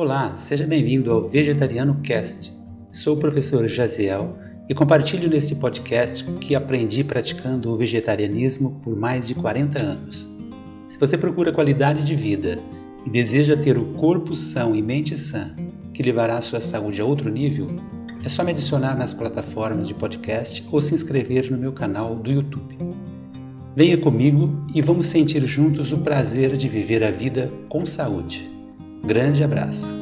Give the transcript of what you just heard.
Olá, seja bem-vindo ao Vegetariano Cast. Sou o professor Jaziel e compartilho neste podcast o que aprendi praticando o vegetarianismo por mais de 40 anos. Se você procura qualidade de vida e deseja ter o corpo são e mente sã, que levará a sua saúde a outro nível, é só me adicionar nas plataformas de podcast ou se inscrever no meu canal do YouTube. Venha comigo e vamos sentir juntos o prazer de viver a vida com saúde. Grande abraço!